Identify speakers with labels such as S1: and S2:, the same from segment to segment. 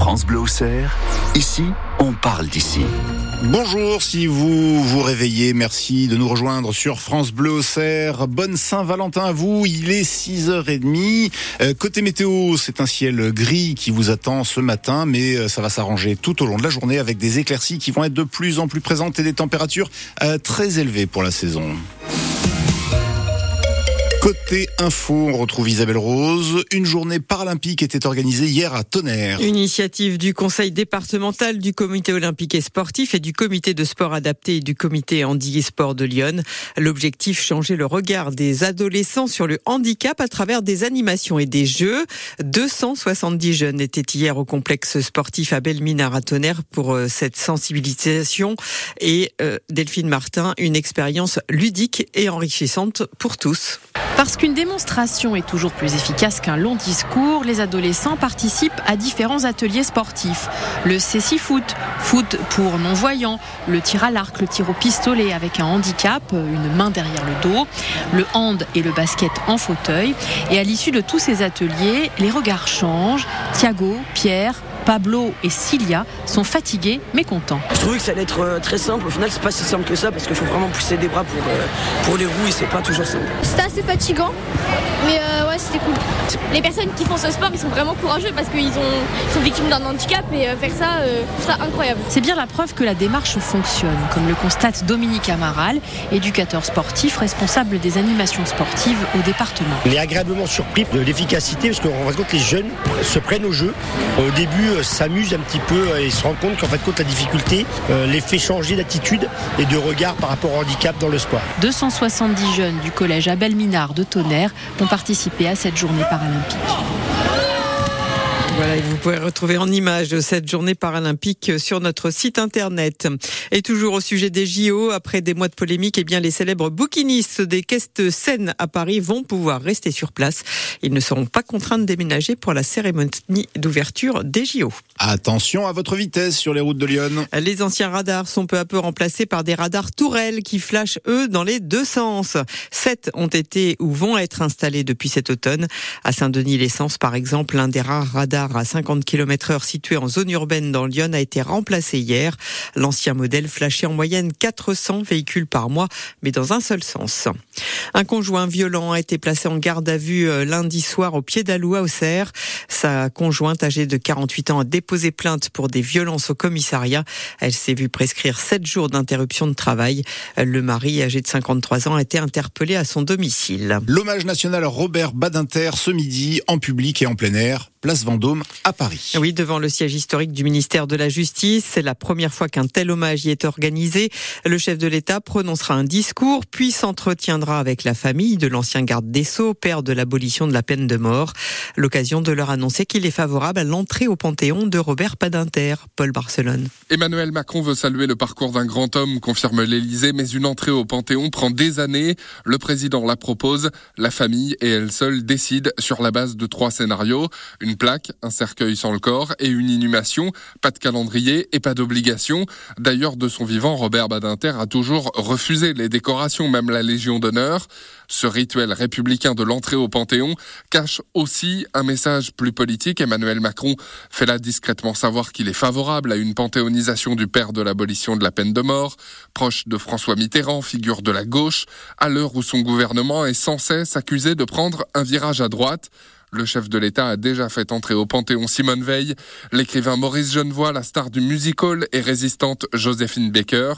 S1: France Bleu Auxerre, ici, on parle d'ici.
S2: Bonjour, si vous vous réveillez, merci de nous rejoindre sur France Bleu Auxerre. Bonne Saint-Valentin à vous, il est 6h30. Euh, côté météo, c'est un ciel gris qui vous attend ce matin, mais euh, ça va s'arranger tout au long de la journée avec des éclaircies qui vont être de plus en plus présentes et des températures euh, très élevées pour la saison. Côté info, on retrouve Isabelle Rose. Une journée paralympique était organisée hier à Tonnerre.
S3: Initiative du conseil départemental du comité olympique et sportif et du comité de sport adapté et du comité handi et sport de Lyon. L'objectif, changer le regard des adolescents sur le handicap à travers des animations et des jeux. 270 jeunes étaient hier au complexe sportif à Belminard à Tonnerre pour euh, cette sensibilisation et euh, Delphine Martin, une expérience ludique et enrichissante pour tous.
S4: Parce qu'une démonstration est toujours plus efficace qu'un long discours, les adolescents participent à différents ateliers sportifs. Le CC Foot, foot pour non-voyants, le tir à l'arc, le tir au pistolet avec un handicap, une main derrière le dos, le hand et le basket en fauteuil. Et à l'issue de tous ces ateliers, les regards changent. Thiago, Pierre, Pablo et Cilia sont fatigués mais contents.
S5: Je trouvais que ça allait être euh, très simple. Au final, c'est pas si simple que ça parce qu'il faut vraiment pousser des bras pour, euh, pour les roues et c'est pas toujours simple.
S6: C'était assez fatigant, mais euh, ouais, c'était cool. Les personnes qui font ce sport, ils sont vraiment courageux parce qu'ils ont- sont victimes d'un handicap et faire ça, euh, je trouve ça incroyable.
S4: C'est bien la preuve que la démarche fonctionne, comme le constate Dominique Amaral, éducateur sportif responsable des animations sportives au département.
S7: On est agréablement surpris de l'efficacité parce qu'en fin de compte les jeunes se prennent au jeu. Au début euh, s'amusent un petit peu et se rendent compte qu'en de compte la difficulté euh, les fait changer d'attitude et de regard par rapport au handicap dans le sport.
S4: 270 jeunes du collège Abel Minard de Tonnerre ont participé à cette journée paralympique.
S3: Et vous pouvez retrouver en image cette journée paralympique sur notre site internet. Et toujours au sujet des JO, après des mois de polémique, eh bien, les célèbres bouquinistes des caisses Seine à Paris vont pouvoir rester sur place. Ils ne seront pas contraints de déménager pour la cérémonie d'ouverture des JO.
S2: Attention à votre vitesse sur les routes de Lyon.
S3: Les anciens radars sont peu à peu remplacés par des radars tourelles qui flashent, eux, dans les deux sens. Sept ont été ou vont être installés depuis cet automne. À Saint-Denis-l'Essence, par exemple, l'un des rares radars à 50 km heure situé en zone urbaine dans Lyon a été remplacé hier. L'ancien modèle flashait en moyenne 400 véhicules par mois, mais dans un seul sens. Un conjoint violent a été placé en garde à vue euh, lundi soir au pied d'Aloua au Cerf. Sa conjointe âgée de 48 ans a déposé plainte pour des violences au commissariat. Elle s'est vue prescrire 7 jours d'interruption de travail. Le mari, âgé de 53 ans, a été interpellé à son domicile.
S2: L'hommage national Robert Badinter ce midi en public et en plein air, place Vendôme à Paris.
S3: Oui, devant le siège historique du ministère de la Justice. C'est la première fois qu'un tel hommage y est organisé. Le chef de l'État prononcera un discours, puis s'entretiendra avec la famille de l'ancien garde des Sceaux, père de l'abolition de la peine de mort. L'occasion de leur annoncer qu'il est favorable à l'entrée au Panthéon de Robert Badinter. Paul Barcelone.
S8: Emmanuel Macron veut saluer le parcours d'un grand homme, confirme l'Élysée, mais une entrée au Panthéon prend des années. Le président la propose, la famille et elle seule décident sur la base de trois scénarios. Une plaque, un cercueil sans le corps et une inhumation. Pas de calendrier et pas d'obligation. D'ailleurs, de son vivant, Robert Badinter a toujours refusé les décorations, même la Légion d'honneur. Ce rituel républicain de l'entrée au Panthéon cache aussi un message plus politique. Emmanuel Macron fait là discrètement savoir qu'il est favorable à une panthéonisation du père de l'abolition de la peine de mort, proche de François Mitterrand, figure de la gauche, à l'heure où son gouvernement est sans cesse accusé de prendre un virage à droite. Le chef de l'État a déjà fait entrer au Panthéon Simone Veil, l'écrivain Maurice Genevoix, la star du musical et résistante Joséphine Baker.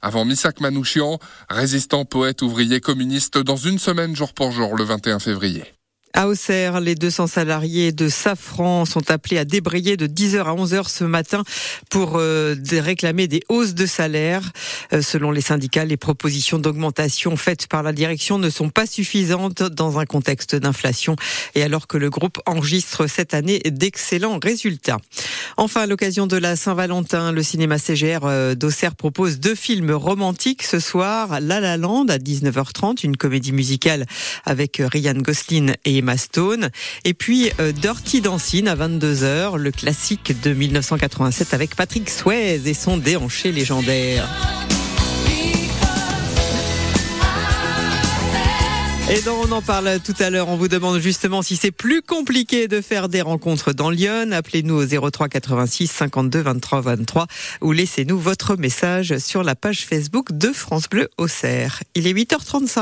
S8: Avant Missak Manouchian, résistant, poète, ouvrier, communiste, dans une semaine jour pour jour, le 21 février.
S3: À Auxerre, les 200 salariés de Safran sont appelés à débrayer de 10h à 11h ce matin pour euh, réclamer des hausses de salaire. Euh, selon les syndicats, les propositions d'augmentation faites par la direction ne sont pas suffisantes dans un contexte d'inflation et alors que le groupe enregistre cette année d'excellents résultats. Enfin, à l'occasion de la Saint-Valentin, le cinéma CGR euh, d'Auxerre propose deux films romantiques ce soir. La La Land à 19h30, une comédie musicale avec euh, Ryan Gosling et Emma Stone. Et puis euh, Dirty Dancing à 22h, le classique de 1987 avec Patrick Swayze et son déhanché légendaire. Et donc on en parle tout à l'heure. On vous demande justement si c'est plus compliqué de faire des rencontres dans Lyon. Appelez-nous au 03 86 52 23 23 ou laissez-nous votre message sur la page Facebook de France Bleu Auxerre. Il est 8h35.